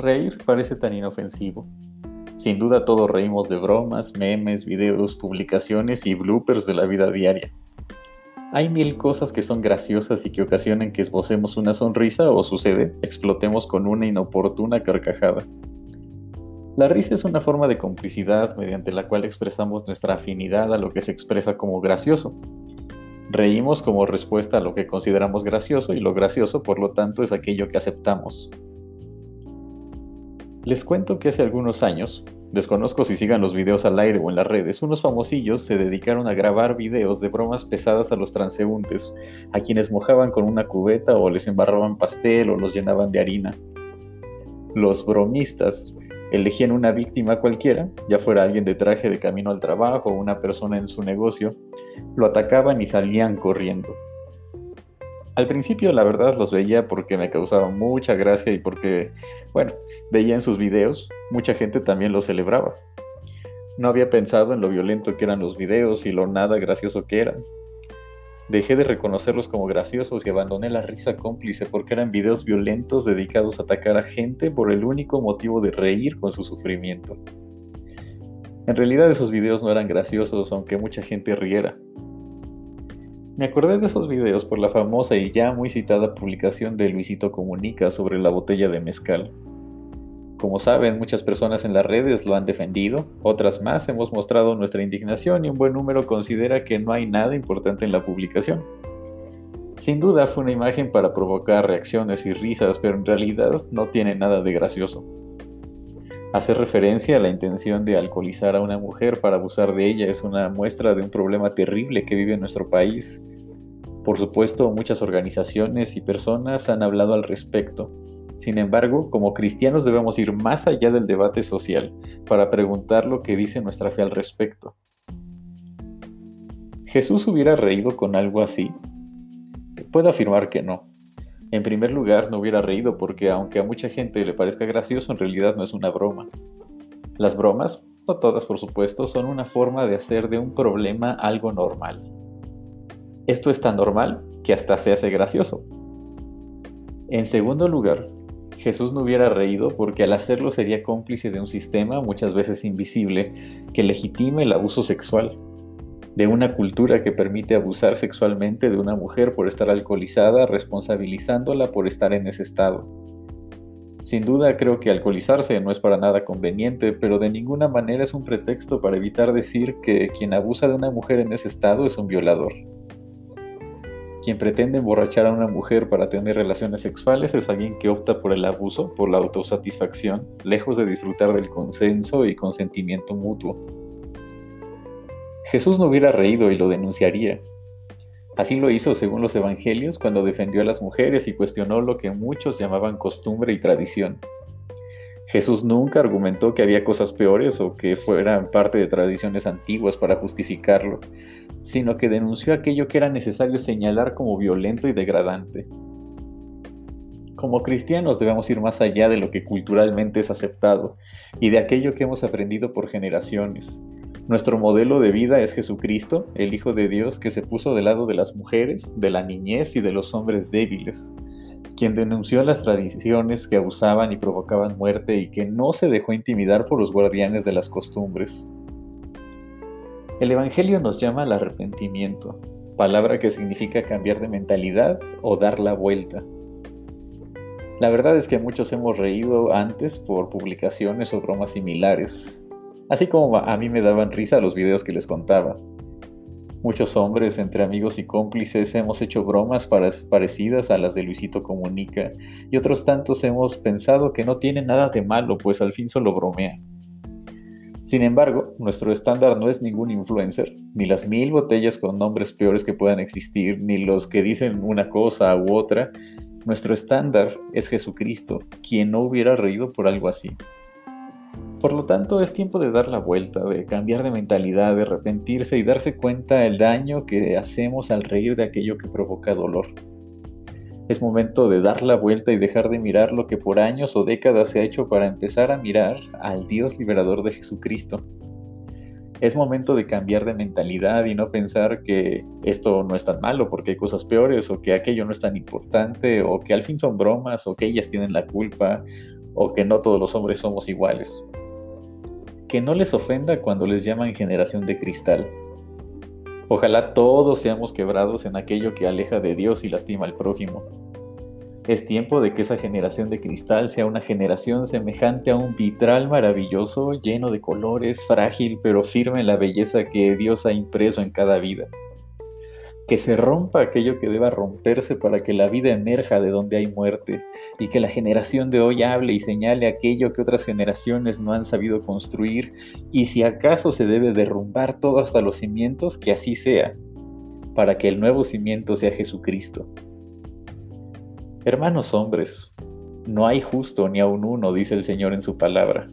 Reír parece tan inofensivo. Sin duda todos reímos de bromas, memes, videos, publicaciones y bloopers de la vida diaria. Hay mil cosas que son graciosas y que ocasionan que esbocemos una sonrisa o sucede, explotemos con una inoportuna carcajada. La risa es una forma de complicidad mediante la cual expresamos nuestra afinidad a lo que se expresa como gracioso. Reímos como respuesta a lo que consideramos gracioso y lo gracioso por lo tanto es aquello que aceptamos. Les cuento que hace algunos años, desconozco si sigan los videos al aire o en las redes, unos famosillos se dedicaron a grabar videos de bromas pesadas a los transeúntes, a quienes mojaban con una cubeta o les embarraban pastel o los llenaban de harina. Los bromistas elegían una víctima cualquiera, ya fuera alguien de traje de camino al trabajo o una persona en su negocio, lo atacaban y salían corriendo. Al principio la verdad los veía porque me causaba mucha gracia y porque, bueno, veía en sus videos, mucha gente también lo celebraba. No había pensado en lo violento que eran los videos y lo nada gracioso que eran. Dejé de reconocerlos como graciosos y abandoné la risa cómplice porque eran videos violentos dedicados a atacar a gente por el único motivo de reír con su sufrimiento. En realidad esos videos no eran graciosos aunque mucha gente riera. Me acordé de esos videos por la famosa y ya muy citada publicación de Luisito Comunica sobre la botella de mezcal. Como saben, muchas personas en las redes lo han defendido, otras más hemos mostrado nuestra indignación y un buen número considera que no hay nada importante en la publicación. Sin duda fue una imagen para provocar reacciones y risas, pero en realidad no tiene nada de gracioso. Hacer referencia a la intención de alcoholizar a una mujer para abusar de ella es una muestra de un problema terrible que vive nuestro país por supuesto, muchas organizaciones y personas han hablado al respecto. Sin embargo, como cristianos debemos ir más allá del debate social para preguntar lo que dice nuestra fe al respecto. ¿Jesús hubiera reído con algo así? Puedo afirmar que no. En primer lugar, no hubiera reído porque aunque a mucha gente le parezca gracioso, en realidad no es una broma. Las bromas, no todas por supuesto, son una forma de hacer de un problema algo normal. Esto es tan normal que hasta se hace gracioso. En segundo lugar, Jesús no hubiera reído porque al hacerlo sería cómplice de un sistema muchas veces invisible que legitima el abuso sexual, de una cultura que permite abusar sexualmente de una mujer por estar alcoholizada, responsabilizándola por estar en ese estado. Sin duda creo que alcoholizarse no es para nada conveniente, pero de ninguna manera es un pretexto para evitar decir que quien abusa de una mujer en ese estado es un violador. Quien pretende emborrachar a una mujer para tener relaciones sexuales es alguien que opta por el abuso, por la autosatisfacción, lejos de disfrutar del consenso y consentimiento mutuo. Jesús no hubiera reído y lo denunciaría. Así lo hizo según los evangelios cuando defendió a las mujeres y cuestionó lo que muchos llamaban costumbre y tradición. Jesús nunca argumentó que había cosas peores o que fueran parte de tradiciones antiguas para justificarlo, sino que denunció aquello que era necesario señalar como violento y degradante. Como cristianos debemos ir más allá de lo que culturalmente es aceptado y de aquello que hemos aprendido por generaciones. Nuestro modelo de vida es Jesucristo, el Hijo de Dios que se puso del lado de las mujeres, de la niñez y de los hombres débiles quien denunció las tradiciones que abusaban y provocaban muerte y que no se dejó intimidar por los guardianes de las costumbres. El Evangelio nos llama al arrepentimiento, palabra que significa cambiar de mentalidad o dar la vuelta. La verdad es que muchos hemos reído antes por publicaciones o bromas similares, así como a mí me daban risa los videos que les contaba. Muchos hombres, entre amigos y cómplices, hemos hecho bromas parecidas a las de Luisito Comunica, y otros tantos hemos pensado que no tiene nada de malo, pues al fin solo bromea. Sin embargo, nuestro estándar no es ningún influencer, ni las mil botellas con nombres peores que puedan existir, ni los que dicen una cosa u otra. Nuestro estándar es Jesucristo, quien no hubiera reído por algo así. Por lo tanto, es tiempo de dar la vuelta, de cambiar de mentalidad, de arrepentirse y darse cuenta del daño que hacemos al reír de aquello que provoca dolor. Es momento de dar la vuelta y dejar de mirar lo que por años o décadas se ha hecho para empezar a mirar al Dios liberador de Jesucristo. Es momento de cambiar de mentalidad y no pensar que esto no es tan malo porque hay cosas peores o que aquello no es tan importante o que al fin son bromas o que ellas tienen la culpa o que no todos los hombres somos iguales. Que no les ofenda cuando les llaman generación de cristal. Ojalá todos seamos quebrados en aquello que aleja de Dios y lastima al prójimo. Es tiempo de que esa generación de cristal sea una generación semejante a un vitral maravilloso, lleno de colores, frágil pero firme en la belleza que Dios ha impreso en cada vida que se rompa aquello que deba romperse para que la vida emerja de donde hay muerte, y que la generación de hoy hable y señale aquello que otras generaciones no han sabido construir, y si acaso se debe derrumbar todo hasta los cimientos, que así sea, para que el nuevo cimiento sea Jesucristo. Hermanos hombres, no hay justo ni aun uno, dice el Señor en su palabra.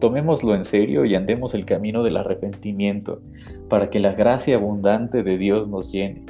Tomémoslo en serio y andemos el camino del arrepentimiento, para que la gracia abundante de Dios nos llene.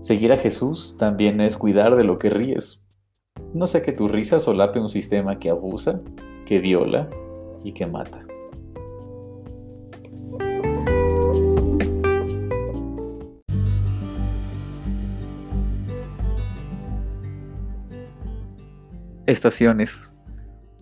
Seguir a Jesús también es cuidar de lo que ríes. No sé que tu risa solape un sistema que abusa, que viola y que mata. Estaciones